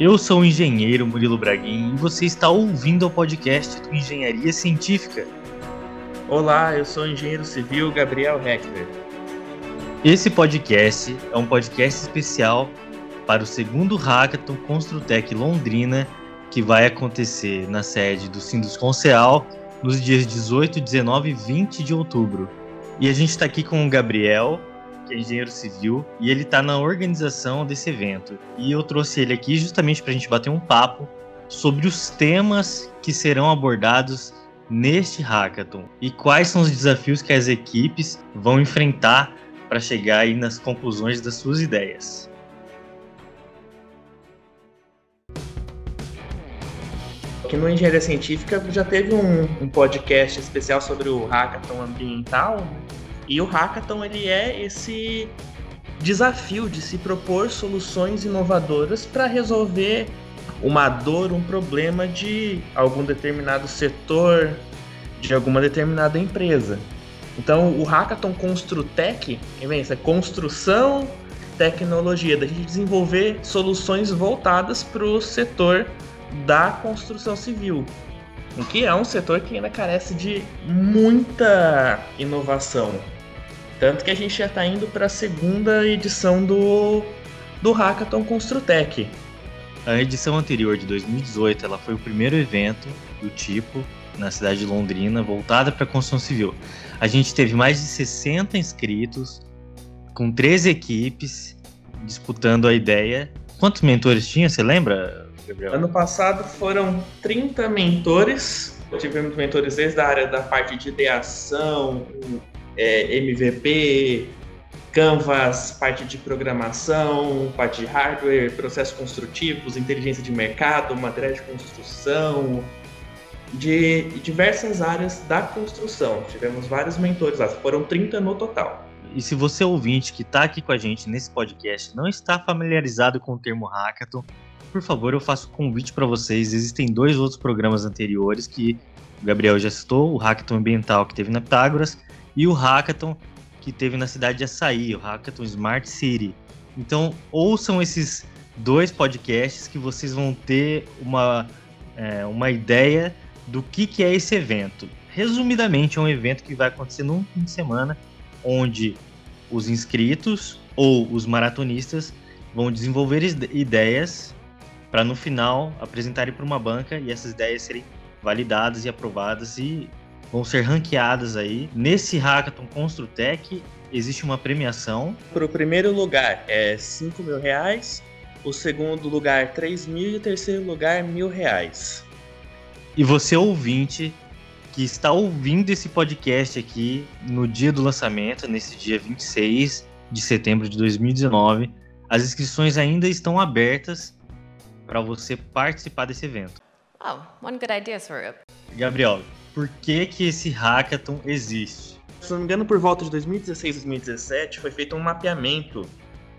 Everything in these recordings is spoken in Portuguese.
Eu sou o engenheiro Murilo Braguin e você está ouvindo o podcast do Engenharia Científica. Olá, eu sou o engenheiro civil Gabriel Heckler. Esse podcast é um podcast especial para o segundo Hackathon Construtec Londrina, que vai acontecer na sede do Sindus Conceal nos dias 18, 19 e 20 de outubro. E a gente está aqui com o Gabriel, que é engenheiro civil, e ele está na organização desse evento. E eu trouxe ele aqui justamente para a gente bater um papo sobre os temas que serão abordados neste hackathon e quais são os desafios que as equipes vão enfrentar para chegar aí nas conclusões das suas ideias. Aqui no Engenharia Científica já teve um, um podcast especial sobre o hackathon ambiental, né? E o hackathon ele é esse desafio de se propor soluções inovadoras para resolver uma dor, um problema de algum determinado setor, de alguma determinada empresa. Então, o Hackathon Construtec é construção, tecnologia, da gente desenvolver soluções voltadas para o setor da construção civil, o que é um setor que ainda carece de muita inovação. Tanto que a gente já está indo para a segunda edição do, do Hackathon Construtec. A edição anterior de 2018 ela foi o primeiro evento do tipo na cidade de Londrina voltada para a construção civil. A gente teve mais de 60 inscritos, com três equipes disputando a ideia. Quantos mentores tinha, você lembra, Gabriel? Ano passado foram 30 mentores. Tivemos mentores desde a área da parte de ideação, é, MVP, Canvas, parte de programação, parte de hardware, processos construtivos, inteligência de mercado, materiais de construção, de diversas áreas da construção. Tivemos vários mentores lá, foram 30 no total. E se você ouvinte que está aqui com a gente nesse podcast não está familiarizado com o termo hackathon, por favor, eu faço convite para vocês. Existem dois outros programas anteriores que o Gabriel já citou, o Hackathon Ambiental que teve na Pitágoras e o hackathon que teve na cidade de Açaí, o hackathon Smart City. Então, ouçam esses dois podcasts que vocês vão ter uma, é, uma ideia do que, que é esse evento. Resumidamente, é um evento que vai acontecer num fim de semana, onde os inscritos ou os maratonistas vão desenvolver ideias para no final apresentarem para uma banca e essas ideias serem validadas e aprovadas e vão ser ranqueadas aí. Nesse Hackathon Construtec existe uma premiação. Para o primeiro lugar é 5 mil reais, o segundo lugar 3 mil e o terceiro lugar mil reais. E você ouvinte que está ouvindo esse podcast aqui no dia do lançamento, nesse dia 26 de setembro de 2019, as inscrições ainda estão abertas para você participar desse evento. Oh, one good idea, Swarup. Gabriel, por que, que esse hackathon existe. Se não me engano, por volta de 2016, 2017, foi feito um mapeamento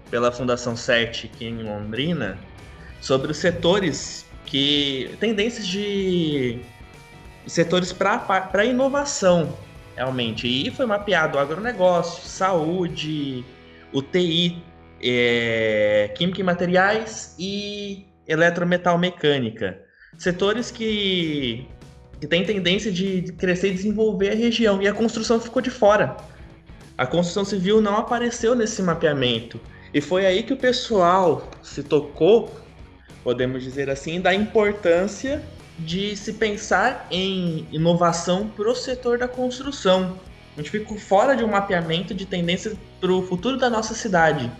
pela Fundação CERT aqui em Londrina sobre os setores que. tendências de setores para inovação, realmente. E foi mapeado agronegócio, saúde, UTI, é, química e materiais e eletrometal mecânica. Setores que que tem tendência de crescer e desenvolver a região, e a construção ficou de fora. A construção civil não apareceu nesse mapeamento. E foi aí que o pessoal se tocou, podemos dizer assim, da importância de se pensar em inovação para o setor da construção. A gente ficou fora de um mapeamento de tendência para o futuro da nossa cidade.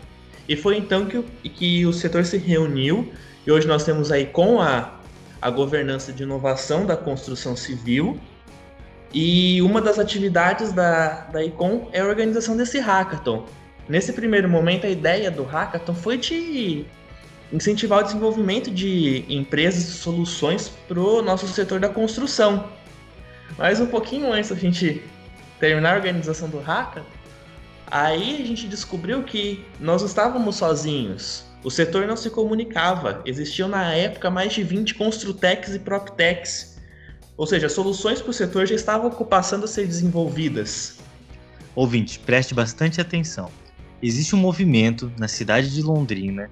E foi então que o, que o setor se reuniu, e hoje nós temos aí com a a governança de inovação da construção civil. E uma das atividades da, da ICOM é a organização desse hackathon. Nesse primeiro momento, a ideia do hackathon foi de incentivar o desenvolvimento de empresas e soluções para o nosso setor da construção. Mas um pouquinho antes da gente terminar a organização do hackathon, aí a gente descobriu que nós estávamos sozinhos. O setor não se comunicava. Existiam na época mais de 20 Construtecs e PropTechs. Ou seja, soluções para o setor já estavam passando a ser desenvolvidas. Ouvinte, preste bastante atenção. Existe um movimento na cidade de Londrina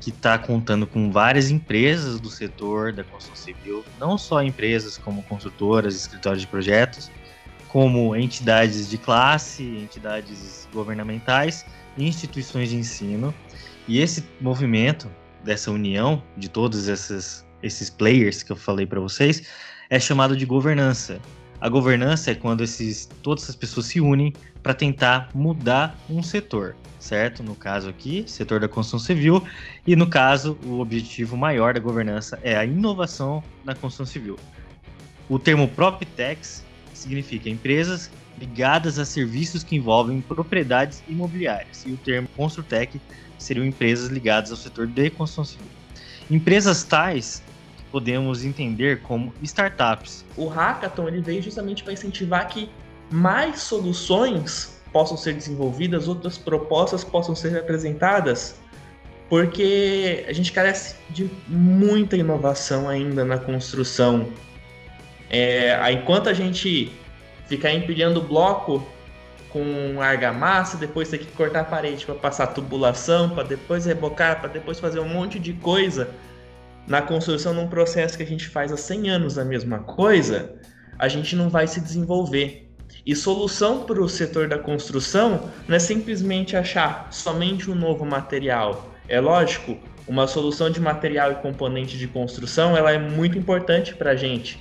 que está contando com várias empresas do setor da construção civil, não só empresas como construtoras, escritórios de projetos, como entidades de classe, entidades governamentais e instituições de ensino. E esse movimento, dessa união de todos esses, esses players que eu falei para vocês, é chamado de governança. A governança é quando esses, todas essas pessoas se unem para tentar mudar um setor, certo? No caso aqui, setor da construção civil, e no caso, o objetivo maior da governança é a inovação na construção civil. O termo PropTechs significa empresas ligadas a serviços que envolvem propriedades imobiliárias, e o termo Construtec seriam empresas ligadas ao setor de construção civil. Empresas tais podemos entender como startups. O hackathon ele veio justamente para incentivar que mais soluções possam ser desenvolvidas, outras propostas possam ser apresentadas, porque a gente carece de muita inovação ainda na construção. É, enquanto a gente ficar empilhando bloco com argamassa, depois ter que cortar a parede para passar tubulação, para depois rebocar, para depois fazer um monte de coisa, na construção num processo que a gente faz há 100 anos a mesma coisa, a gente não vai se desenvolver. E solução para o setor da construção não é simplesmente achar somente um novo material. É lógico, uma solução de material e componente de construção ela é muito importante para a gente,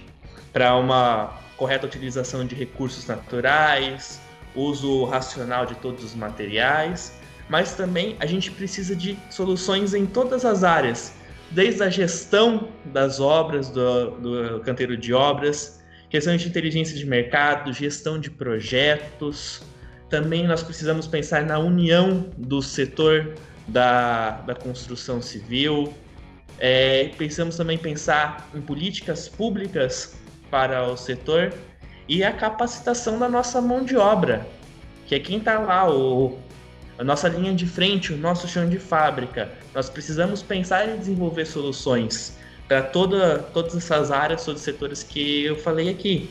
para uma correta utilização de recursos naturais, uso racional de todos os materiais, mas também a gente precisa de soluções em todas as áreas, desde a gestão das obras, do, do canteiro de obras, questão de inteligência de mercado, gestão de projetos. Também nós precisamos pensar na união do setor da, da construção civil. É, pensamos também pensar em políticas públicas para o setor e a capacitação da nossa mão de obra, que é quem está lá, o, a nossa linha de frente, o nosso chão de fábrica. Nós precisamos pensar em desenvolver soluções para toda, todas essas áreas, todos os setores que eu falei aqui.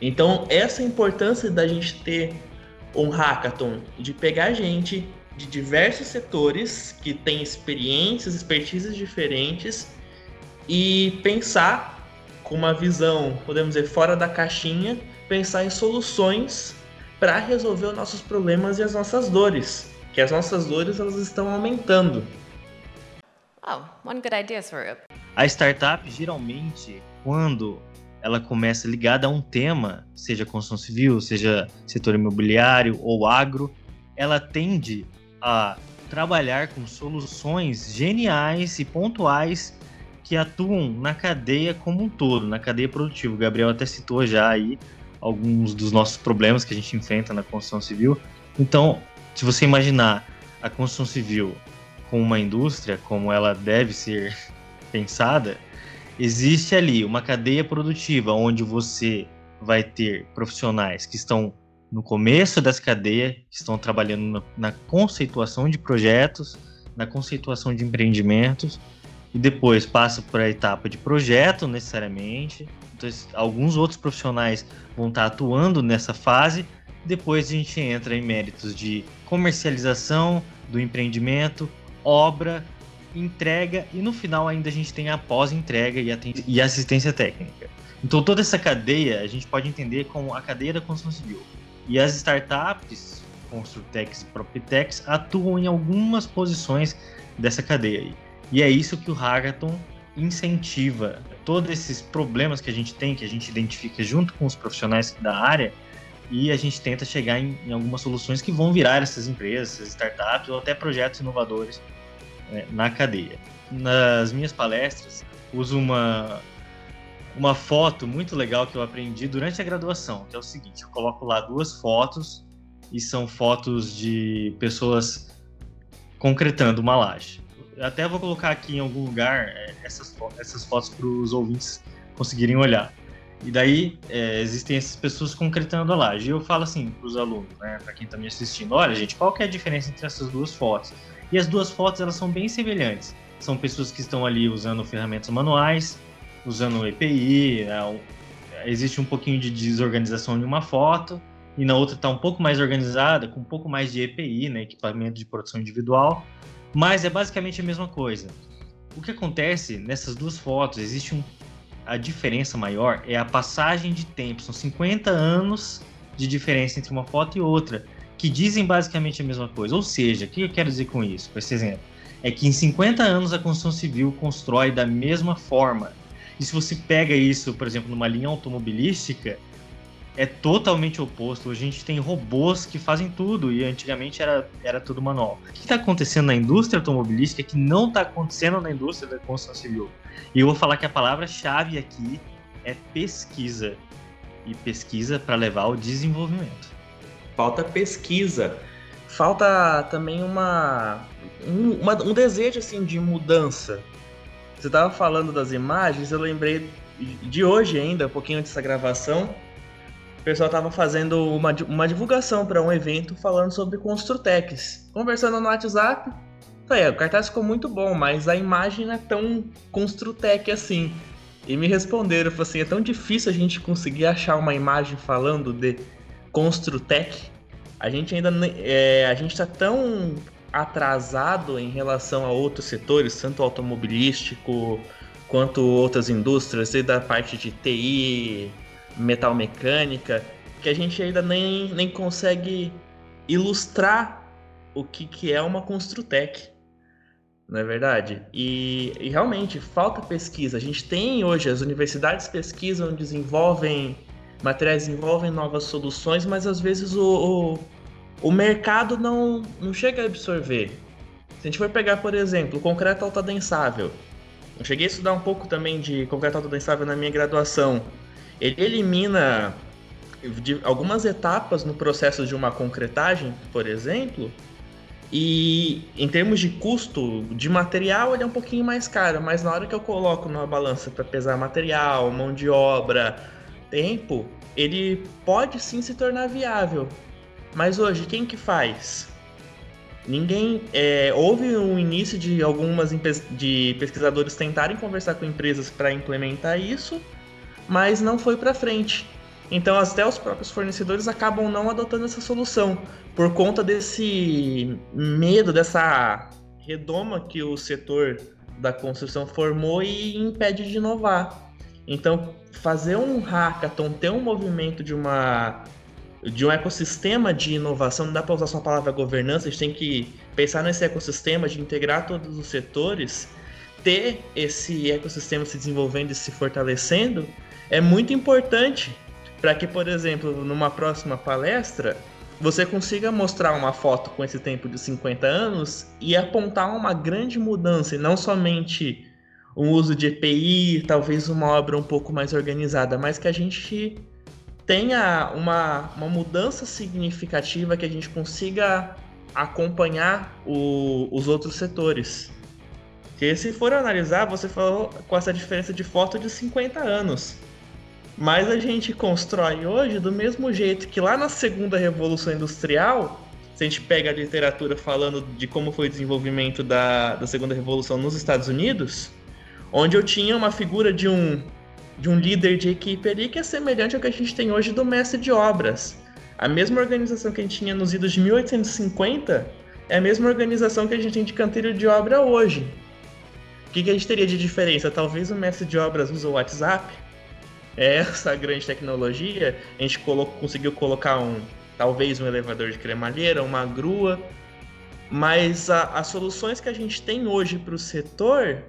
Então, essa importância da gente ter um hackathon, de pegar gente de diversos setores que têm experiências, expertises diferentes e pensar com uma visão, podemos dizer, fora da caixinha, pensar em soluções para resolver os nossos problemas e as nossas dores, que as nossas dores elas estão aumentando. Oh, one good idea, Swarup. A startup, geralmente, quando ela começa ligada a um tema, seja construção civil, seja setor imobiliário ou agro, ela tende a trabalhar com soluções geniais e pontuais que atuam na cadeia como um todo, na cadeia produtiva. O Gabriel até citou já aí alguns dos nossos problemas que a gente enfrenta na construção civil. Então, se você imaginar a construção civil com uma indústria como ela deve ser pensada, existe ali uma cadeia produtiva onde você vai ter profissionais que estão no começo dessa cadeia, que estão trabalhando na, conceituação de projetos, na conceituação de empreendimentos, e depois passa para a etapa de projeto necessariamente. Então, alguns outros profissionais vão estar atuando nessa fase. Depois a gente entra em méritos de comercialização do empreendimento, obra, entrega e no final ainda a gente tem a pós-entrega e, assistência técnica. Então toda essa cadeia a gente pode entender como a cadeia da construção civil. E as startups, Construtex e Proptex, atuam em algumas posições dessa cadeia aí. E é isso que o Hackathon incentiva. Todos esses problemas que a gente tem, que a gente identifica junto com os profissionais da área, e a gente tenta chegar em, em algumas soluções que vão virar essas empresas, essas startups ou até projetos inovadores né, na cadeia. Nas minhas palestras, uso uma, uma foto muito legal que eu aprendi durante a graduação, que é o seguinte: eu coloco lá duas fotos e são fotos de pessoas concretando uma laje. Até vou colocar aqui em algum lugar é, essas, essas fotos para os ouvintes conseguirem olhar. E daí é, existem essas pessoas concretando a laje. E eu falo assim para os alunos, né, para quem está me assistindo: olha, gente, qual que é a diferença entre essas duas fotos? E as duas fotos elas são bem semelhantes. São pessoas que estão ali usando ferramentas manuais, usando EPI. Né? Existe um pouquinho de desorganização em uma foto e na outra está um pouco mais organizada, com um pouco mais de EPI, né, equipamento de produção individual. Mas é basicamente a mesma coisa. O que acontece nessas duas fotos, existe um, a diferença maior é a passagem de tempo. São 50 anos de diferença entre uma foto e outra, que dizem basicamente a mesma coisa. Ou seja, o que eu quero dizer com isso, com esse exemplo? É que em 50 anos a construção civil constrói da mesma forma. E se você pega isso, por exemplo, numa linha automobilística, é totalmente oposto. A gente tem robôs que fazem tudo e antigamente era, era tudo manual. O que está acontecendo na indústria automobilística que não está acontecendo na indústria da construção civil? E eu vou falar que a palavra-chave aqui é pesquisa. E pesquisa para levar ao desenvolvimento. Falta pesquisa. Falta também uma um, uma, um desejo assim de mudança. Você estava falando das imagens, eu lembrei de hoje ainda, um pouquinho antes dessa gravação, pessoal estava fazendo uma, uma divulgação para um evento falando sobre Construtex. Conversando no WhatsApp, falei, o cartaz ficou muito bom, mas a imagem não é tão Construtec assim. E me responderam, falou assim, é tão difícil a gente conseguir achar uma imagem falando de Construtec. A gente ainda é, a gente está tão atrasado em relação a outros setores, tanto automobilístico quanto outras indústrias, e da parte de TI, metal mecânica, que a gente ainda nem, nem consegue ilustrar o que, que é uma Construtec. Não é verdade? E, e, realmente falta pesquisa. A gente tem hoje, as universidades pesquisam, desenvolvem materiais, desenvolvem novas soluções, mas às vezes o, o, o mercado não, não chega a absorver. Se a gente for pegar, por exemplo, o concreto altadensável, eu cheguei a estudar um pouco também de concreto altadensável na minha graduação. Ele elimina algumas etapas no processo de uma concretagem, por exemplo, e em termos de custo de material, ele é um pouquinho mais caro, mas na hora que eu coloco numa balança para pesar material, mão de obra, tempo, ele pode sim se tornar viável. Mas hoje, quem que faz? Ninguém. É, houve um início de algumas de pesquisadores tentarem conversar com empresas para implementar isso, mas não foi para frente. Então, até os próprios fornecedores acabam não adotando essa solução por conta desse medo, dessa redoma que o setor da construção formou e impede de inovar. Então, fazer um hackathon, ter um movimento de uma de um ecossistema de inovação, não dá para usar só a palavra governança, a gente tem que pensar nesse ecossistema de integrar todos os setores, ter esse ecossistema se desenvolvendo e se fortalecendo, é muito importante para que, por exemplo, numa próxima palestra, você consiga mostrar uma foto com esse tempo de 50 anos e apontar uma grande mudança, e não somente um uso de EPI, talvez uma obra um pouco mais organizada, mas que a gente tenha uma, uma mudança significativa, que a gente consiga acompanhar o, os outros setores. Porque se for analisar, você falou com essa diferença de foto de 50 anos. Mas a gente constrói hoje do mesmo jeito que lá na segunda revolução industrial, se a gente pega a literatura falando de como foi o desenvolvimento da, da segunda revolução nos Estados Unidos, onde eu tinha uma figura de um, de um líder de equipe ali que é semelhante ao que a gente tem hoje do mestre de obras. A mesma organização que a gente tinha nos idos de 1850 é a mesma organização que a gente tem de canteiro de obra hoje. O que, que a gente teria de diferença? Talvez o mestre de obras use o WhatsApp, essa grande tecnologia, a gente conseguiu colocar um, talvez um elevador de cremalheira, uma grua, mas a, as soluções que a gente tem hoje para o setor,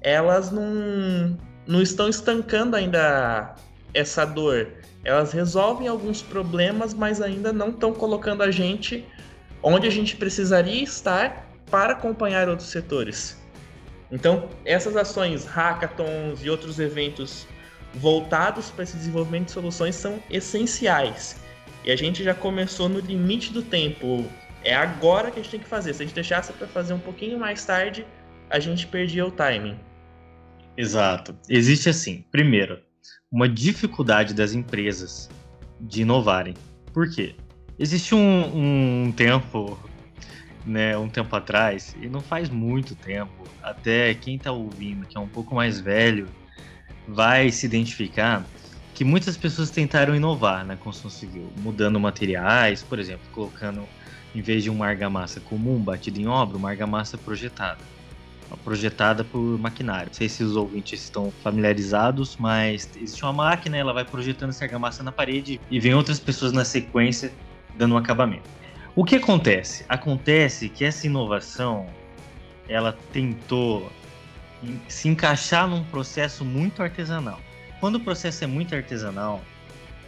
elas não, não estão estancando ainda essa dor. Elas resolvem alguns problemas, mas ainda não estão colocando a gente onde a gente precisaria estar para acompanhar outros setores. Então, essas ações, hackathons e outros eventos voltados para esse desenvolvimento de soluções são essenciais. E a gente já começou no limite do tempo. É agora que a gente tem que fazer. Se a gente deixasse para fazer um pouquinho mais tarde, a gente perdia o timing. Exato. Existe assim, primeiro, uma dificuldade das empresas de inovarem. Por quê? Existe um, um tempo, né, um tempo atrás, e não faz muito tempo, até quem está ouvindo, que é um pouco mais velho, vai se identificar que muitas pessoas tentaram inovar na construção civil, mudando materiais, por exemplo, colocando em vez de uma argamassa comum batida em obra, uma argamassa projetada. Projetada por maquinário. Não sei se os ouvintes estão familiarizados, mas existe uma máquina, ela vai projetando essa argamassa na parede e vem outras pessoas na sequência dando um acabamento. O que acontece? Acontece que essa inovação ela tentou se encaixar num processo muito artesanal. Quando o processo é muito artesanal,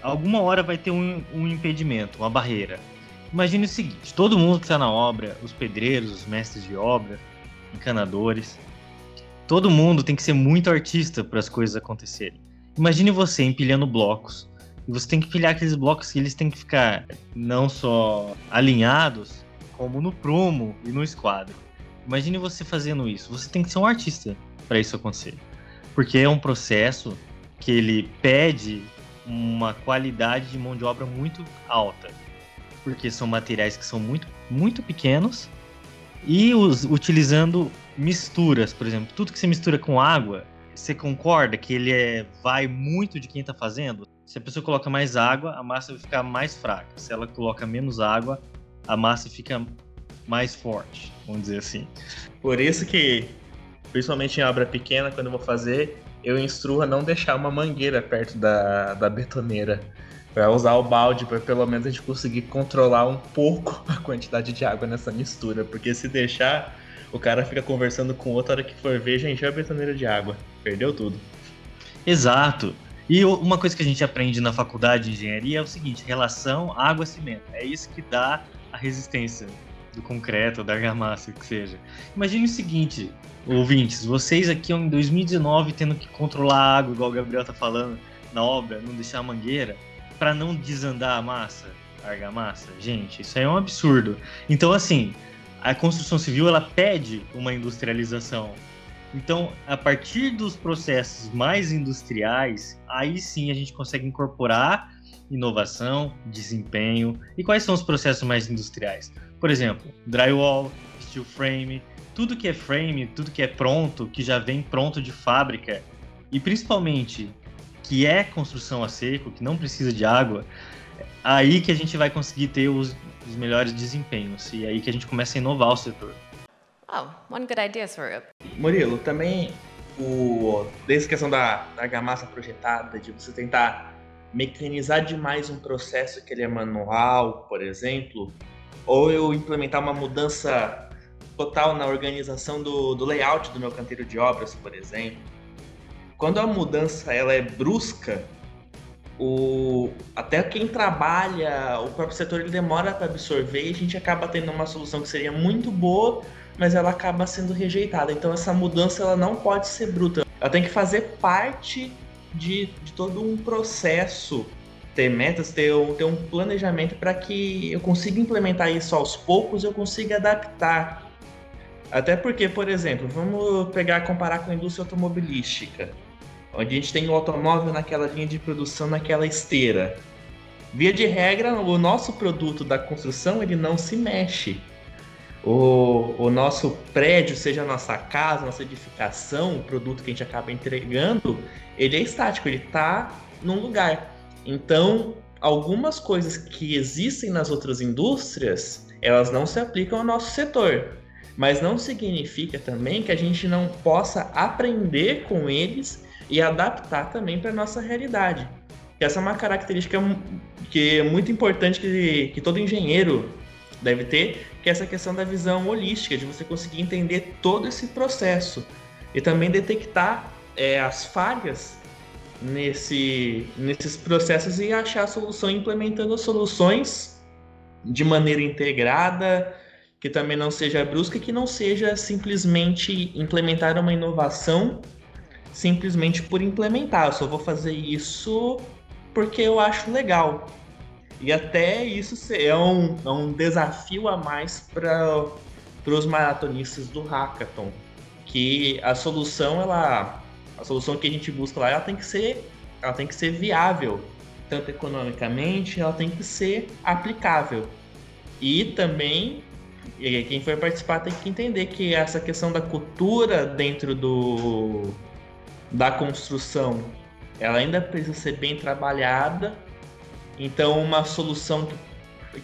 alguma hora vai ter um, um impedimento, uma barreira. Imagine o seguinte: todo mundo que está na obra, os pedreiros, os mestres de obra, encanadores, todo mundo tem que ser muito artista para as coisas acontecerem. Imagine você empilhando blocos. E você tem que empilhar aqueles blocos que eles têm que ficar não só alinhados, como no prumo e no esquadro. Imagine você fazendo isso. Você tem que ser um artista para isso acontecer. Porque é um processo que ele pede uma qualidade de mão de obra muito alta porque são materiais que são muito, muito pequenos e os, utilizando misturas, por exemplo, tudo que você mistura com água, você concorda que ele é, vai muito de quem está fazendo? Se a pessoa coloca mais água, a massa vai ficar mais fraca. Se ela coloca menos água, a massa fica mais forte, vamos dizer assim. Por isso que, principalmente em obra pequena, quando eu vou fazer, eu instruo a não deixar uma mangueira perto da, da betoneira Pra usar o balde para pelo menos a gente conseguir controlar um pouco a quantidade de água nessa mistura. Porque se deixar, o cara fica conversando com outra hora que for ver, já encheu a betoneira de água. Perdeu tudo. Exato. E uma coisa que a gente aprende na faculdade de engenharia é o seguinte: relação água-cimento. É isso que dá a resistência do concreto, da argamassa, que seja. Imagine o seguinte, ouvintes, vocês aqui em 2019 tendo que controlar a água, igual o Gabriel tá falando, na obra, não deixar a mangueira para não desandar a massa, a argamassa. Gente, isso aí é um absurdo. Então, assim, a construção civil ela pede uma industrialização. Então, a partir dos processos mais industriais, aí sim a gente consegue incorporar inovação, desempenho. E quais são os processos mais industriais? Por exemplo, drywall, steel frame, tudo que é frame, tudo que é pronto, que já vem pronto de fábrica, e principalmente que é construção a seco, que não precisa de água, aí que a gente vai conseguir ter os, os melhores desempenhos e aí que a gente começa a inovar o setor. Oh, one good idea, Swarup. Murilo, também o desde a questão da, da argamassa projetada, de você tentar mecanizar demais um processo que ele é manual, por exemplo, ou eu implementar uma mudança total na organização do, do layout do meu canteiro de obras, por exemplo, quando a mudança ela é brusca, o até quem trabalha, o próprio setor ele demora para absorver e a gente acaba tendo uma solução que seria muito boa, mas ela acaba sendo rejeitada. Então essa mudança ela não pode ser bruta. Ela tem que fazer parte de, de todo um processo, ter metas, ter um, ter um planejamento para que eu consiga implementar isso aos poucos, eu consiga adaptar. Até porque, por exemplo, vamos pegar comparar com a indústria automobilística onde a gente tem o automóvel naquela linha de produção, naquela esteira. Via de regra, o nosso produto da construção ele não se mexe. O, o nosso prédio, seja a nossa casa, nossa edificação, o produto que a gente acaba entregando, ele é estático, ele está num lugar. Então, algumas coisas que existem nas outras indústrias, elas não se aplicam ao nosso setor. Mas não significa também que a gente não possa aprender com eles e adaptar também para nossa realidade. Essa é uma característica que é muito importante que, que todo engenheiro deve ter, que é essa questão da visão holística, de você conseguir entender todo esse processo e também detectar é, as falhas nesse, nesses processos e achar a solução implementando soluções de maneira integrada, que também não seja brusca, que não seja simplesmente implementar uma inovação simplesmente por implementar. Eu só vou fazer isso porque eu acho legal. E até isso é um, é um desafio a mais para os maratonistas do hackathon, que a solução ela a solução que a gente busca lá ela tem que ser ela tem que ser viável tanto economicamente ela tem que ser aplicável e também quem for participar tem que entender que essa questão da cultura dentro do da construção, ela ainda precisa ser bem trabalhada. Então, uma solução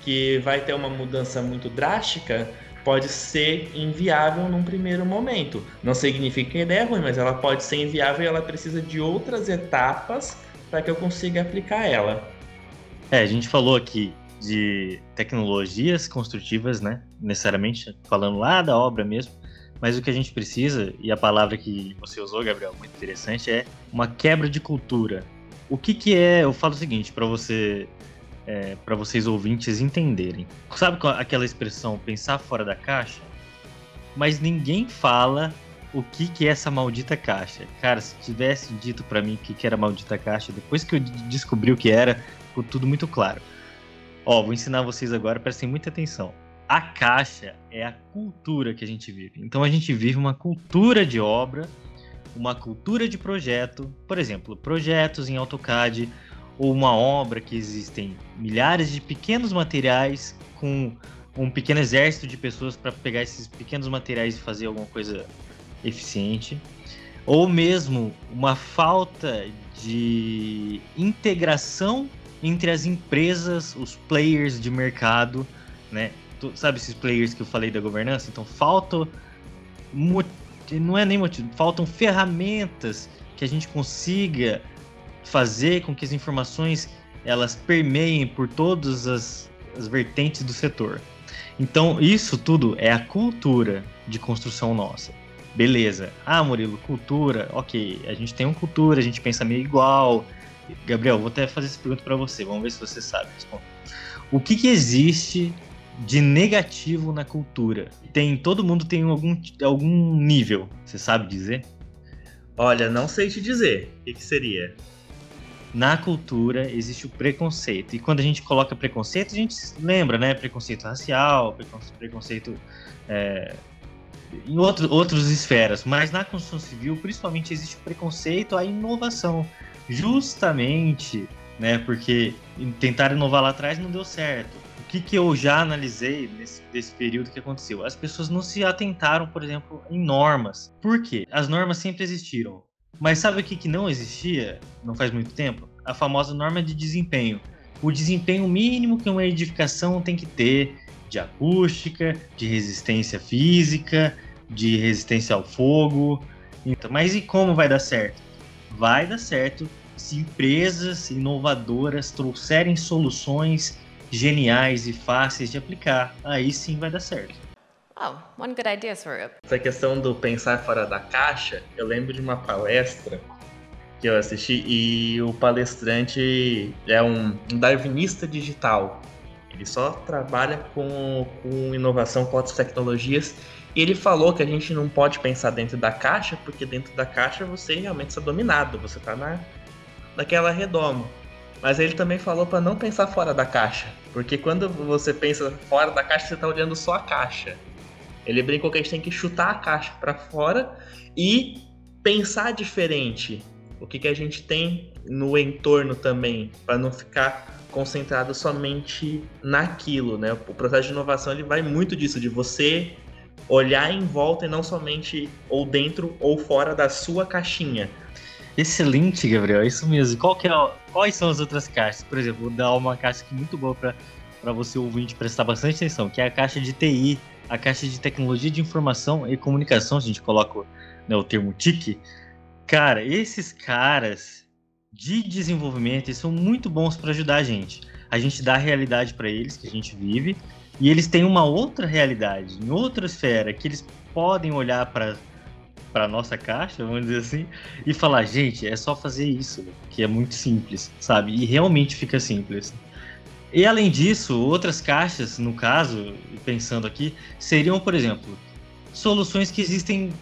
que vai ter uma mudança muito drástica, pode ser inviável num primeiro momento. Não significa que a ideia é ruim, mas ela pode ser inviável e ela precisa de outras etapas para que eu consiga aplicar ela. É, a gente falou aqui de tecnologias construtivas, né? Necessariamente falando lá da obra mesmo. Mas o que a gente precisa, e a palavra que você usou, Gabriel, muito interessante, é uma quebra de cultura. O que, que é? Eu falo o seguinte para você, é, para vocês ouvintes entenderem. Sabe aquela expressão pensar fora da caixa? Mas ninguém fala o que, que é essa maldita caixa. Cara, se tivesse dito para mim o que, que era maldita caixa, depois que eu descobri o que era, ficou tudo muito claro. Ó, vou ensinar vocês agora, prestem muita atenção a caixa é a cultura que a gente vive. Então a gente vive uma cultura de obra, uma cultura de projeto, por exemplo, projetos em AutoCAD ou uma obra que existem milhares de pequenos materiais com um pequeno exército de pessoas para pegar esses pequenos materiais e fazer alguma coisa eficiente, ou mesmo uma falta de integração entre as empresas, os players de mercado, né? sabe esses players que eu falei da governança? Então falta não é nem motivo, faltam ferramentas que a gente consiga fazer com que as informações elas permeiem por todas as, as vertentes do setor. Então, isso tudo é a cultura de construção nossa. Beleza. Ah, Murilo, cultura, ok. A gente tem uma cultura, a gente pensa meio igual. Gabriel, vou até fazer essa pergunta para você, vamos ver se você sabe responder. O que, que existe de negativo na cultura? Tem todo mundo tem algum, algum nível, você sabe dizer? Olha, não sei te dizer. O que, que seria? Na cultura existe o preconceito. E quando a gente coloca preconceito, a gente lembra, né? Preconceito racial, preconceito é, em outro, outras esferas. Mas na construção civil, principalmente, existe o preconceito à inovação. Justamente, né? Porque tentar inovar lá atrás não deu certo que, que eu já analisei nesse, desse período que aconteceu? As pessoas não se atentaram, por exemplo, em normas. Por quê? As normas sempre existiram. Mas sabe o que, que não existia não faz muito tempo? A famosa norma de desempenho. O desempenho mínimo que uma edificação tem que ter de acústica, de resistência física, de resistência ao fogo. Então, mas e como vai dar certo? Vai dar certo se empresas inovadoras trouxerem soluções geniais e fáceis de aplicar. Aí sim vai dar certo. Oh, one good idea, Swarup. Essa questão do pensar fora da caixa, eu lembro de uma palestra que eu assisti e o palestrante é um darwinista digital. Ele só trabalha com, com inovação, com outras tecnologias. E ele falou que a gente não pode pensar dentro da caixa, porque dentro da caixa você realmente está dominado, você está na, naquela redoma. Mas ele também falou para não pensar fora da caixa, porque quando você pensa fora da caixa, você está olhando só a caixa. Ele brincou que a gente tem que chutar a caixa para fora e pensar diferente. O que, que a gente tem no entorno também, para não ficar concentrado somente naquilo, né? O processo de inovação ele vai muito disso, de você olhar em volta e não somente ou dentro ou fora da sua caixinha. Excelente, Gabriel, é isso mesmo. Qual que é, quais são as outras caixas? Por exemplo, vou dar uma caixa aqui muito boa para você ouvinte prestar bastante atenção, que é a caixa de TI, a caixa de tecnologia de informação e comunicação, a gente coloca né, o termo TIC. Cara, esses caras de desenvolvimento são muito bons para ajudar a gente. A gente dá a realidade para eles que a gente vive e eles têm uma outra realidade, em outra esfera, que eles podem olhar para para nossa caixa, vamos dizer assim, e falar, gente, é só fazer isso, que é muito simples, sabe? E realmente fica simples. E além disso, outras caixas, no caso, pensando aqui, seriam, por exemplo, soluções que existem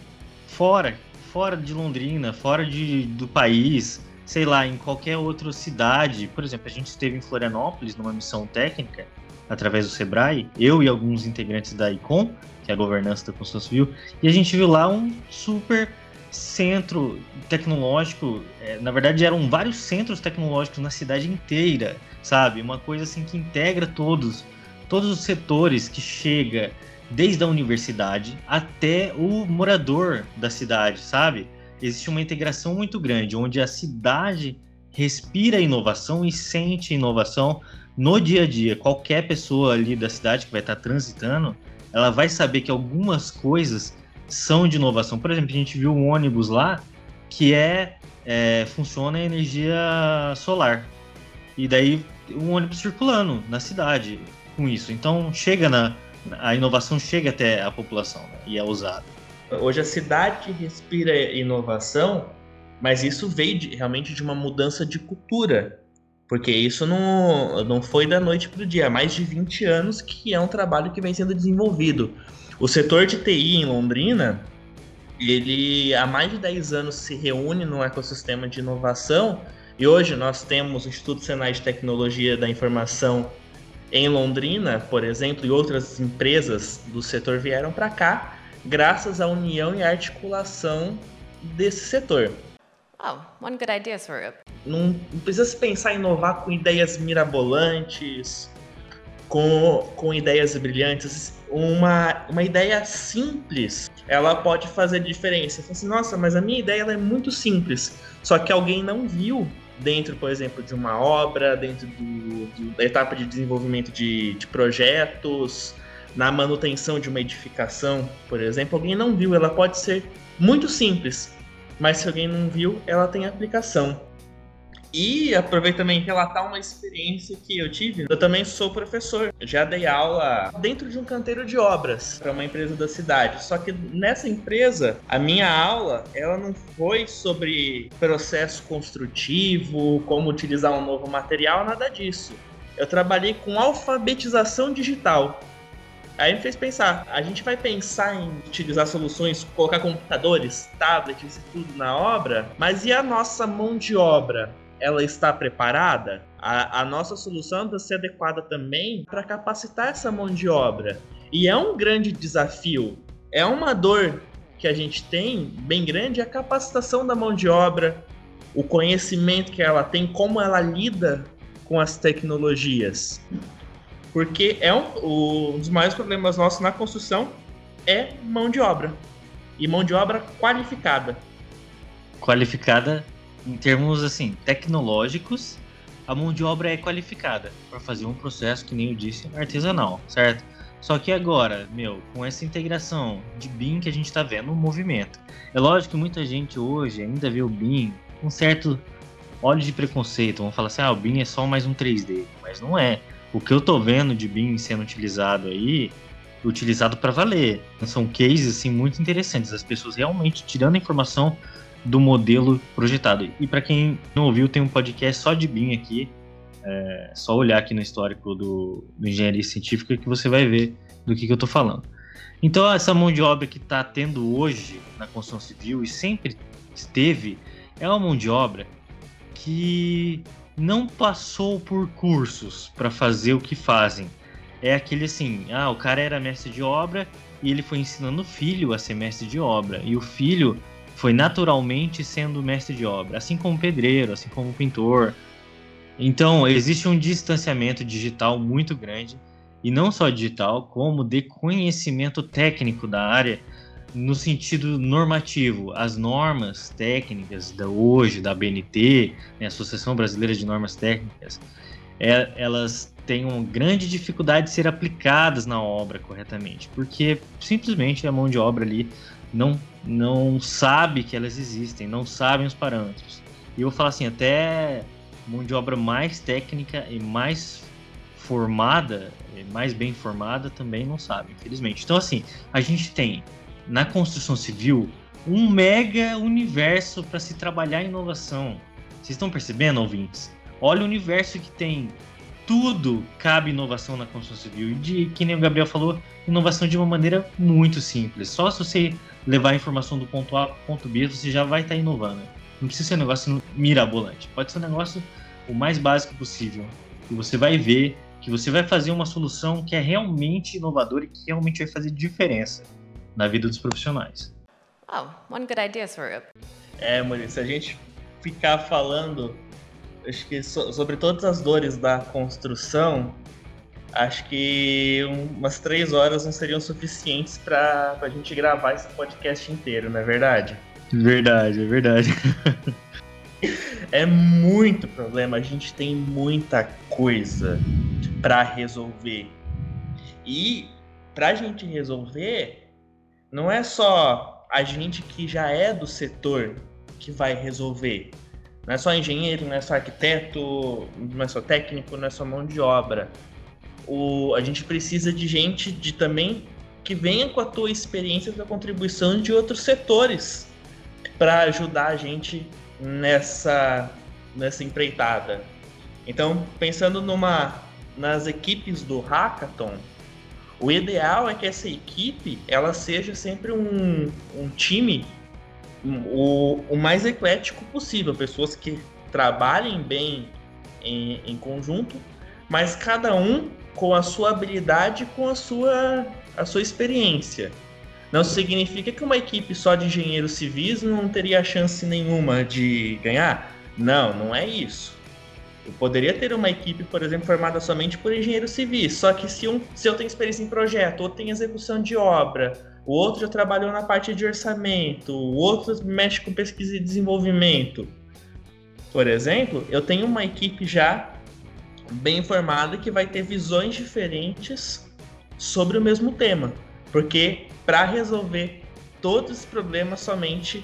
fora, fora de Londrina, fora de, do país, sei lá, em qualquer outra cidade. Por exemplo, a gente esteve em Florianópolis numa missão técnica através do Sebrae, eu e alguns integrantes da ICOM, que é a governança da construção civil, e a gente viu lá um super centro tecnológico, é, na verdade eram vários centros tecnológicos na cidade inteira, sabe? Uma coisa assim que integra todos, todos os setores que chega desde a universidade até o morador da cidade, sabe? Existe uma integração muito grande, onde a cidade respira inovação e sente inovação no dia a dia, qualquer pessoa ali da cidade que vai estar transitando, ela vai saber que algumas coisas são de inovação. Por exemplo, a gente viu um ônibus lá que é, é funciona em energia solar. E daí um ônibus circulando na cidade com isso. Então chega na a inovação chega até a população né, e é usada. Hoje a cidade respira inovação, mas isso veio de, realmente de uma mudança de cultura. Porque isso não, não foi da noite para o dia, há mais de 20 anos que é um trabalho que vem sendo desenvolvido. O setor de TI em Londrina, ele há mais de 10 anos se reúne no ecossistema de inovação e hoje nós temos o Instituto Senai de Tecnologia da Informação em Londrina, por exemplo, e outras empresas do setor vieram para cá graças à união e articulação desse setor. Oh, one good idea, Swarup. Não, não precisa se pensar em inovar com ideias mirabolantes, com, com ideias brilhantes. Uma, uma ideia simples, ela pode fazer diferença. Você assim, nossa, mas a minha ideia é muito simples. Só que alguém não viu dentro, por exemplo, de uma obra, dentro do, do, da etapa de desenvolvimento de, de projetos, na manutenção de uma edificação, por exemplo, alguém não viu. Ela pode ser muito simples, mas se alguém não viu, ela tem aplicação. E aproveito também relatar uma experiência que eu tive. Eu também sou professor. Já dei aula dentro de um canteiro de obras para uma empresa da cidade. Só que nessa empresa, a minha aula, ela não foi sobre processo construtivo, como utilizar um novo material, nada disso. Eu trabalhei com alfabetização digital. Aí me fez pensar, a gente vai pensar em utilizar soluções, colocar computadores, tablets e tudo na obra, mas e a nossa mão de obra? Ela está preparada? A, a nossa solução precisa ser adequada também para capacitar essa mão de obra. E é um grande desafio, é uma dor que a gente tem bem grande, é a capacitação da mão de obra, o conhecimento que ela tem, como ela lida com as tecnologias. Porque é um, um dos maiores problemas nossos na construção é mão de obra. E mão de obra qualificada. Qualificada em termos assim tecnológicos, a mão de obra é qualificada para fazer um processo que nem eu disse artesanal, certo? Só que agora, meu, com essa integração de BIM que a gente está vendo no movimento, é lógico que muita gente hoje ainda vê o BIM com um certo olho de preconceito, vão falar assim, ah, o BIM é só mais um 3D, mas não é o que eu tô vendo de BIM sendo utilizado aí, utilizado para valer. São cases assim muito interessantes, as pessoas realmente tirando a informação do modelo projetado. E para quem não ouviu, tem um podcast só de BIM aqui. É só olhar aqui no histórico do, do engenharia científica que você vai ver do que, que eu estou falando. Então, essa mão de obra que está tendo hoje na construção civil e sempre esteve, é uma mão de obra que não passou por cursos para fazer o que fazem. É aquele assim, ah, o cara era mestre de obra e ele foi ensinando o filho a ser mestre de obra. E o filho foi naturalmente sendo mestre de obra, assim como pedreiro, assim como pintor. Então, existe um distanciamento digital muito grande, e não só digital, como de conhecimento técnico da área no sentido normativo, as normas técnicas da hoje, da BNT, né, Associação Brasileira de Normas Técnicas, é, elas têm uma grande dificuldade de ser aplicadas na obra corretamente, porque simplesmente a mão de obra ali não, não sabe que elas existem, não sabem os parâmetros. E eu vou falar assim, até mão de obra mais técnica e mais formada, mais bem formada, também não sabe, infelizmente. Então, assim, a gente tem na construção civil um mega universo para se trabalhar inovação. Vocês estão percebendo, ouvintes? Olha o universo que tem. Tudo cabe inovação na construção civil. E de, que nem o Gabriel falou, inovação de uma maneira muito simples. Só se você levar a informação do ponto A para o ponto B, você já vai estar tá inovando. Não precisa ser um negócio mirabolante. Pode ser um negócio o mais básico possível. E você vai ver que você vai fazer uma solução que é realmente inovadora e que realmente vai fazer diferença na vida dos profissionais. Oh, one good idea, Swarup. É, Maurício, se a gente ficar falando acho que so, sobre todas as dores da construção, acho que umas três horas não seriam suficientes para a gente gravar esse podcast inteiro, não é verdade? Verdade, é verdade. é muito problema, a gente tem muita coisa para resolver. E para a gente resolver, não é só a gente que já é do setor que vai resolver. Não é só engenheiro, não é só arquiteto, não é só técnico, não é só mão de obra. O, a gente precisa de gente de também que venha com a tua experiência da contribuição de outros setores para ajudar a gente nessa nessa empreitada. Então, pensando numa nas equipes do hackathon, o ideal é que essa equipe ela seja sempre um, um time o, o mais eclético possível, pessoas que trabalhem bem em, em conjunto, mas cada um com a sua habilidade, com a sua, a sua experiência. Não significa que uma equipe só de engenheiros civis não teria chance nenhuma de ganhar. Não, não é isso. Eu poderia ter uma equipe, por exemplo, formada somente por engenheiros civis, só que se, um, se eu tenho experiência em projeto, ou tenho execução de obra, o outro já trabalhou na parte de orçamento, o outro mexe com pesquisa e desenvolvimento. Por exemplo, eu tenho uma equipe já bem formada que vai ter visões diferentes sobre o mesmo tema, porque para resolver todos os problemas somente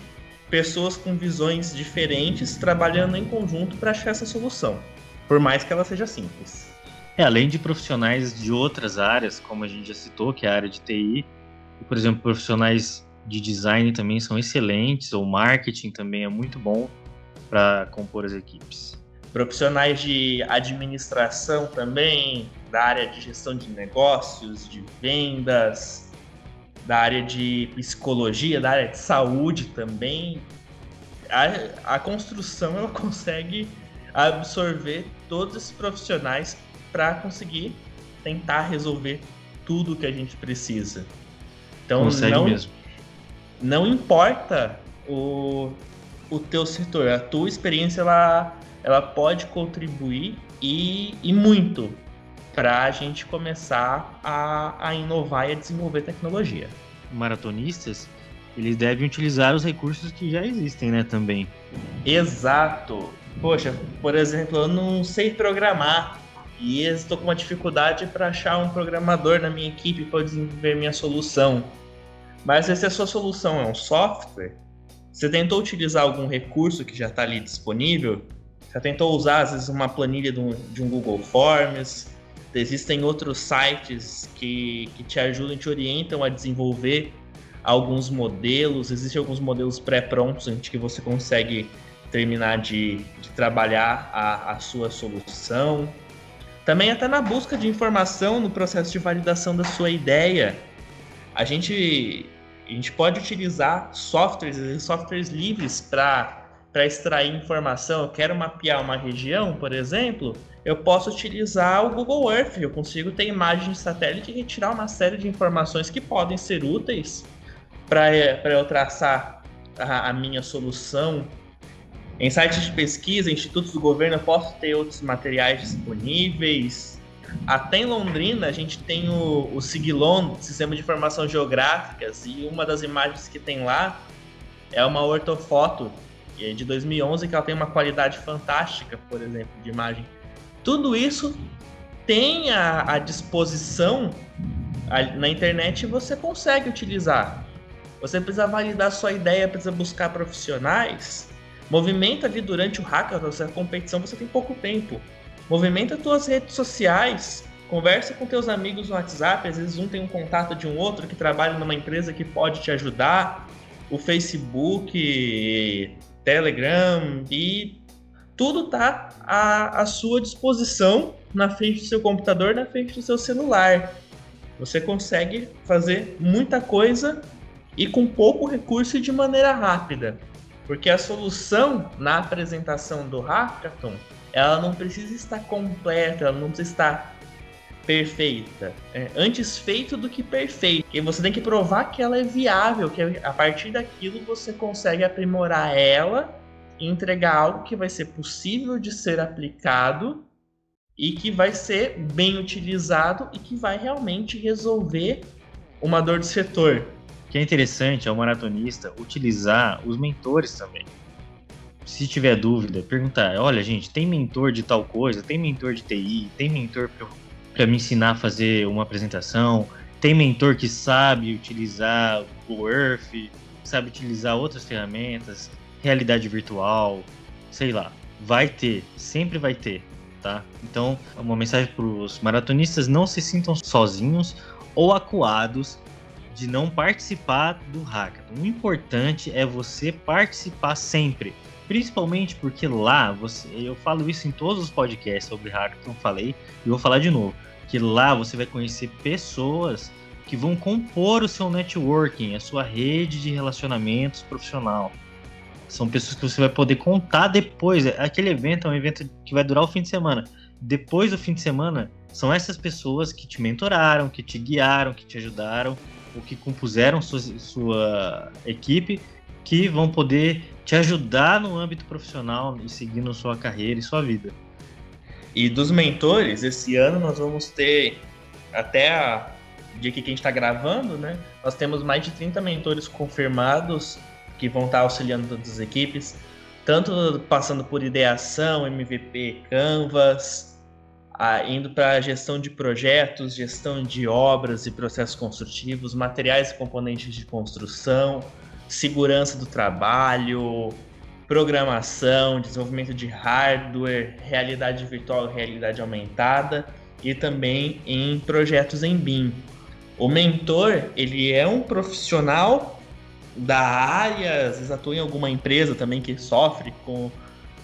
pessoas com visões diferentes trabalhando em conjunto para achar essa solução, por mais que ela seja simples. É, além de profissionais de outras áreas, como a gente já citou, que é a área de TI, por exemplo, profissionais de design também são excelentes, ou marketing também é muito bom para compor as equipes. Profissionais de administração também, da área de gestão de negócios, de vendas, da área de psicologia, da área de saúde também. A, a construção ela consegue absorver todos esses profissionais para conseguir tentar resolver tudo que a gente precisa. Então Consegue não, mesmo. não importa o, o teu setor, a tua experiência ela, ela pode contribuir e, e muito para a gente começar a, a inovar e a desenvolver tecnologia. Maratonistas, eles devem utilizar os recursos que já existem, né, também. Exato. Poxa, por exemplo, eu não sei programar e estou com uma dificuldade para achar um programador na minha equipe para desenvolver minha solução. Mas se a sua solução é um software, você tentou utilizar algum recurso que já está ali disponível? Já tentou usar, às vezes, uma planilha de um, de um Google Forms? Existem outros sites que, que te ajudam, te orientam a desenvolver alguns modelos. Existem alguns modelos pré-prontos em que você consegue terminar de, de trabalhar a, a sua solução. Também até na busca de informação no processo de validação da sua ideia. A gente a gente pode utilizar softwares, softwares livres para extrair informação. Eu quero mapear uma região, por exemplo, eu posso utilizar o Google Earth. Eu consigo ter imagens de satélite e retirar uma série de informações que podem ser úteis para eu traçar a, a minha solução. Em sites de pesquisa, institutos do governo, eu posso ter outros materiais disponíveis. Até em Londrina, a gente tem o, o Siglon, Sistema de Informação Geográficas, e uma das imagens que tem lá é uma ortofoto é de 2011, que ela tem uma qualidade fantástica, por exemplo, de imagem. Tudo isso tem à, disposição na internet e você consegue utilizar. Você precisa validar sua ideia, precisa buscar profissionais. Movimenta ali durante o hackathon, essa competição, você tem pouco tempo. Movimenta tuas redes sociais, conversa com teus amigos no WhatsApp, às vezes um tem um contato de um outro que trabalha numa empresa que pode te ajudar, o Facebook, Telegram e tudo tá à, à sua disposição na frente do seu computador, na frente do seu celular. Você consegue fazer muita coisa e com pouco recurso e de maneira rápida. Porque a solução na apresentação do Hackathon ela não precisa estar completa, ela não precisa estar perfeita. É, antes feito do que perfeito. E você tem que provar que ela é viável, que a partir daquilo você consegue aprimorar ela e entregar algo que vai ser possível de ser aplicado e que vai ser bem utilizado e que vai realmente resolver uma dor do setor. O que é interessante ao maratonista utilizar os mentores também. se tiver dúvida, perguntar: olha, gente, tem mentor de tal coisa? Tem mentor de TI? Tem mentor para me ensinar a fazer uma apresentação? Tem mentor que sabe utilizar o Earth, sabe utilizar outras ferramentas, realidade virtual, sei lá. Vai ter, sempre vai ter, tá? Então, uma mensagem para os maratonistas: não se sintam sozinhos ou acuados de não participar do hackathon. O importante é você participar sempre Principalmente porque lá, você, eu falo isso em todos os podcasts sobre hackathon, falei, e vou falar de novo, que lá você vai conhecer pessoas que vão compor o seu networking, a sua rede de relacionamentos profissional. São pessoas que você vai poder contar depois. Aquele evento é um evento que vai durar o fim de semana. Depois do fim de semana, são essas pessoas que te mentoraram, que te guiaram, que te ajudaram, ou que compuseram sua, sua equipe, que vão poder te ajudar no âmbito profissional e seguindo sua carreira e sua vida. E dos mentores, esse ano nós vamos ter, até a dia que a gente está gravando, né? Nós temos mais de 30 mentores confirmados que vão estar auxiliando todas as equipes, tanto passando por ideação, MVP, Canvas, indo para gestão de projetos, gestão de obras e processos construtivos, materiais e componentes de construção, segurança do trabalho, programação, desenvolvimento de hardware, realidade virtual, realidade aumentada e também em projetos em BIM. O mentor, ele é um profissional da área, às vezes atua em alguma empresa também que sofre com,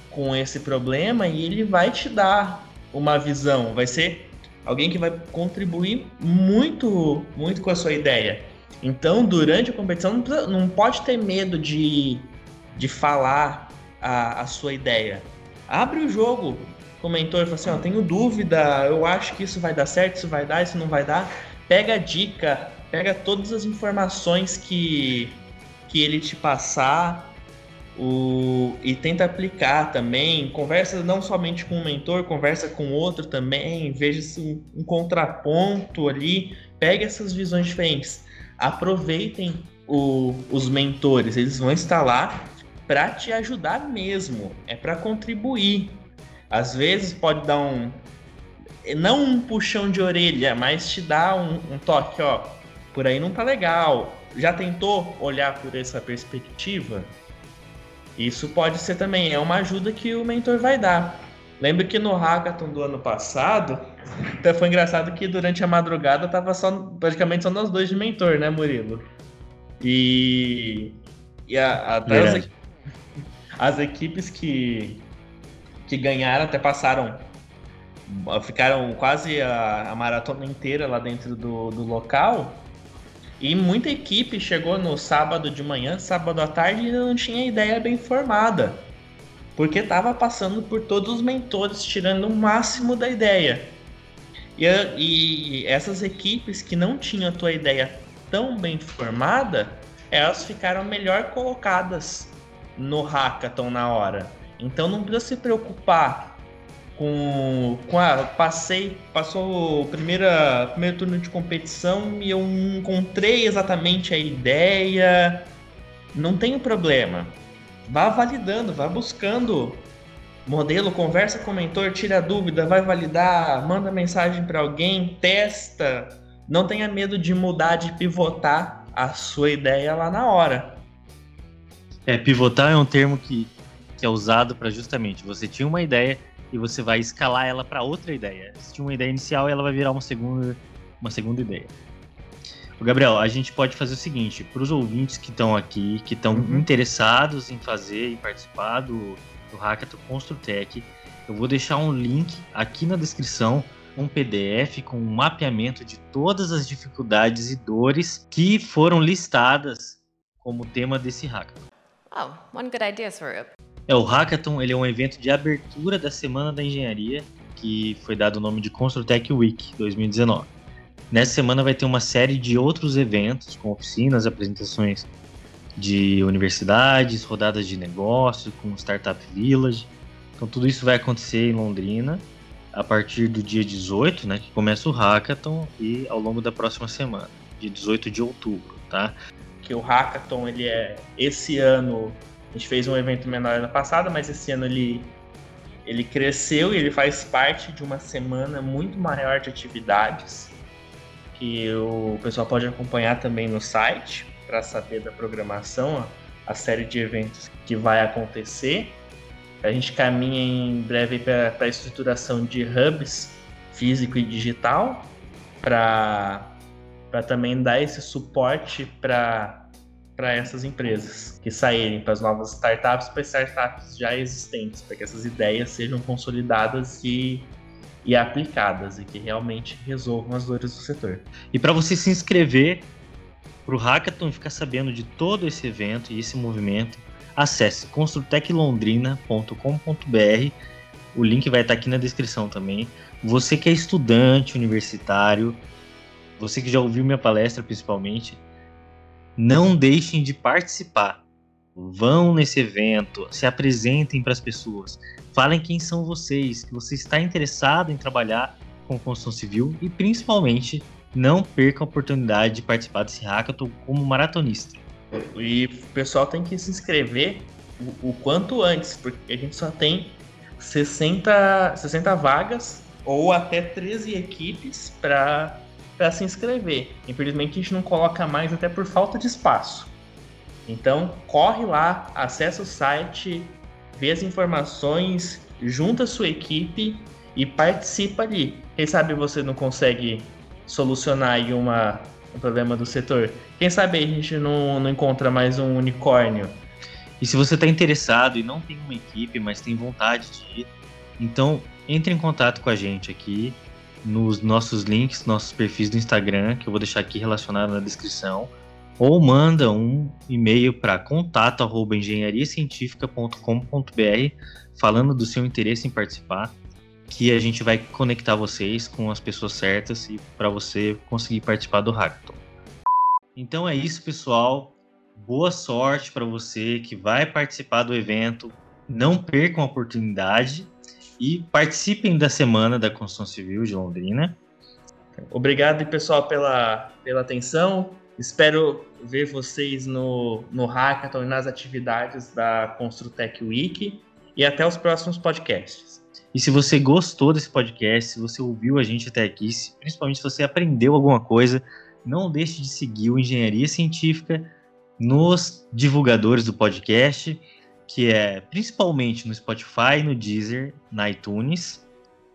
com esse problema e ele vai te dar uma visão, vai ser alguém que vai contribuir muito, muito com a sua ideia. Então, durante a competição, não, precisa, não pode ter medo de, de falar a, a sua ideia. Abre o jogo com o mentor e fala assim: ó, tenho dúvida, eu acho que isso vai dar certo, isso vai dar, isso não vai dar. Pega a dica, pega todas as informações que, que ele te passar o, e tenta aplicar também. Conversa não somente com o mentor, conversa com outro também, veja se um, um contraponto ali, pega essas visões diferentes aproveitem o, os mentores, eles vão estar lá para te ajudar mesmo, é para contribuir. Às vezes pode dar um não um puxão de orelha, mas te dá um, um toque, ó, por aí não tá legal. Já tentou olhar por essa perspectiva? Isso pode ser também, é uma ajuda que o mentor vai dar. Lembro que no hackathon do ano passado, até foi engraçado que durante a madrugada tava só praticamente só nós dois de mentor, né, Murilo? E, e a, até as, as, equipes que, que ganharam até passaram, ficaram quase a, a maratona inteira lá dentro do, do local. E muita equipe chegou no sábado de manhã, sábado à tarde e não tinha ideia bem formada porque estava passando por todos os mentores, tirando o máximo da ideia. E, e, essas equipes que não tinham a tua ideia tão bem formada, elas ficaram melhor colocadas no hackathon na hora. Então não precisa se preocupar com, com a passei passou o primeira primeiro turno de competição e eu encontrei exatamente a ideia. Não tem problema vá validando, vá buscando modelo, conversa com o mentor, tira dúvida, vai validar, manda mensagem para alguém, testa. Não tenha medo de mudar, de pivotar a sua ideia lá na hora. É, pivotar é um termo que, que é usado para justamente você tinha uma ideia e você vai escalar ela para outra ideia. Se tinha uma ideia inicial, ela vai virar uma segunda, uma segunda ideia. Gabriel, a gente pode fazer o seguinte, para os ouvintes que estão aqui, que estão uhum. interessados em fazer e participar do, do Hackathon Construtec, eu vou deixar um link aqui na descrição, um PDF com um mapeamento de todas as dificuldades e dores que foram listadas como tema desse Hackathon. Oh, one good idea, Swarup. É, o Hackathon ele é um evento de abertura da Semana da Engenharia, que foi dado o nome de Construtec Week 2019. Nessa semana vai ter uma série de outros eventos, com oficinas, apresentações de universidades, rodadas de negócios, com Startup Village. Então tudo isso vai acontecer em Londrina a partir do dia 18, né, que começa o Hackathon e ao longo da próxima semana, dia 18 de outubro, tá? Que o Hackathon ele é esse ano A gente fez um evento menor ano passado, mas esse ano ele, ele cresceu e ele faz parte de uma semana muito maior de atividades que o pessoal pode acompanhar também no site para saber da programação, a série de eventos que vai acontecer. A gente caminha em breve para a estruturação de hubs físico e digital para também dar esse suporte para essas empresas que saírem, para as novas startups, para startups já existentes, para que essas ideias sejam consolidadas e, e aplicadas e que realmente resolvam as dores do setor. E para você se inscrever para o Hackathon ficar sabendo de todo esse evento e esse movimento, acesse construteclondrina.com.br. O link vai estar aqui na descrição também. Você que é estudante universitário, você que já ouviu minha palestra principalmente, não deixem de participar. Vão nesse evento, se apresentem para as pessoas, falem quem são vocês, que você está interessado em trabalhar com construção civil e principalmente não percam a oportunidade de participar desse hackathon como maratonista. E o pessoal tem que se inscrever o, o quanto antes, porque a gente só tem 60, 60 vagas ou até 13 equipes para se inscrever. Infelizmente a gente não coloca mais até por falta de espaço. Então corre lá, acessa o site, vê as informações, junta a sua equipe e participa ali. Quem sabe você não consegue solucionar uma, um problema do setor. Quem sabe a gente não, não encontra mais um unicórnio. E se você está interessado e não tem uma equipe, mas tem vontade de ir, então entre em contato com a gente aqui nos nossos links, nossos perfis do Instagram, que eu vou deixar aqui relacionado na descrição, ou manda um e-mail para contato@engenhariacientifica.com.br falando do seu interesse em participar que a gente vai conectar vocês com as pessoas certas e para você conseguir participar do hackathon. Então é isso, pessoal. Boa sorte para você que vai participar do evento. Não percam a oportunidade e participem da semana da construção civil de Londrina. Obrigado, pessoal, pela, pela atenção. Espero ver vocês no, no Hackathon e nas atividades da Construtec Week. E até os próximos podcasts. E se você gostou desse podcast, se você ouviu a gente até aqui, se, principalmente se você aprendeu alguma coisa, não deixe de seguir o Engenharia Científica nos divulgadores do podcast, que é principalmente no Spotify, no Deezer, na iTunes.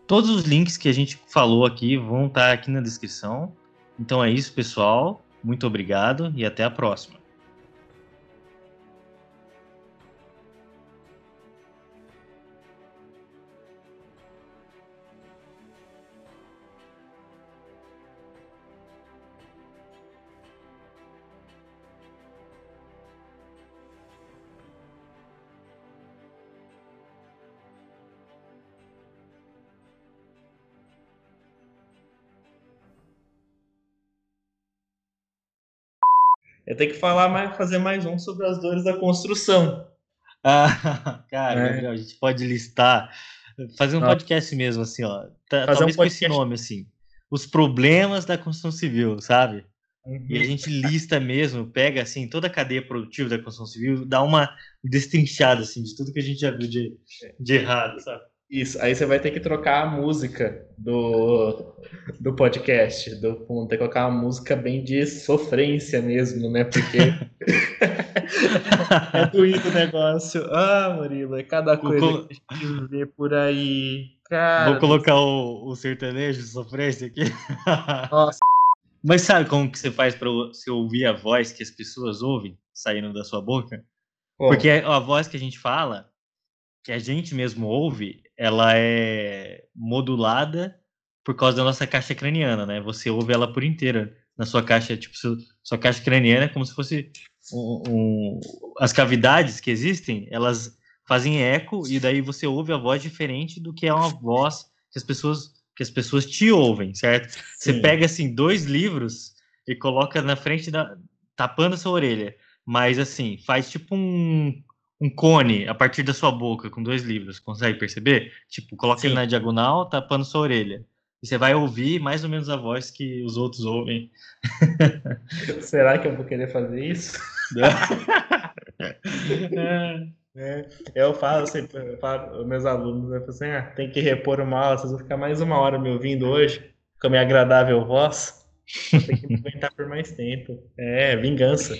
Todos os links que a gente falou aqui vão estar aqui na descrição. Então é isso, pessoal. Muito obrigado e até a próxima. Eu tenho que falar mais, fazer mais um sobre as dores da construção. Ah, cara, é. a gente pode listar, fazer um ah. podcast mesmo, assim, ó. Tá, talvez um com esse nome, assim. Os problemas da construção civil, sabe? Uhum. E a gente lista mesmo, pega assim toda a cadeia produtiva da construção civil, dá uma destrinchada assim de tudo que a gente já viu de, de errado, sabe? Isso, aí você vai ter que trocar a música do, do podcast, do fundo, ter que colocar uma música bem de sofrência mesmo, né? Porque é doído o negócio. Ah, Murilo, é cada coisa que a gente vê por aí. Cara, Vou colocar o, o sertanejo de sofrência aqui. Nossa. Mas sabe como que você faz para você ouvir a voz que as pessoas ouvem saindo da sua boca? Porque a voz que a gente fala, que a gente mesmo ouve, ela é modulada por causa da nossa caixa craniana, né? Você ouve ela por inteira na sua caixa, tipo, sua caixa craniana é como se fosse um, um, as cavidades que existem, elas fazem eco e daí você ouve a voz diferente do que é uma voz que as pessoas que as pessoas te ouvem, certo? Sim. Você pega assim dois livros e coloca na frente da tapando a sua orelha, mas assim, faz tipo um um cone a partir da sua boca com dois livros, consegue perceber? Tipo, coloca Sim. ele na diagonal, tapando sua orelha. E você vai ouvir mais ou menos a voz que os outros ouvem. Será que eu vou querer fazer isso? É, eu falo sempre, eu falo, meus alunos, eu falo assim, ah, tem que repor uma aula, vocês vão ficar mais uma hora me ouvindo hoje, com a minha agradável voz. Tem que me aguentar por mais tempo. É, vingança.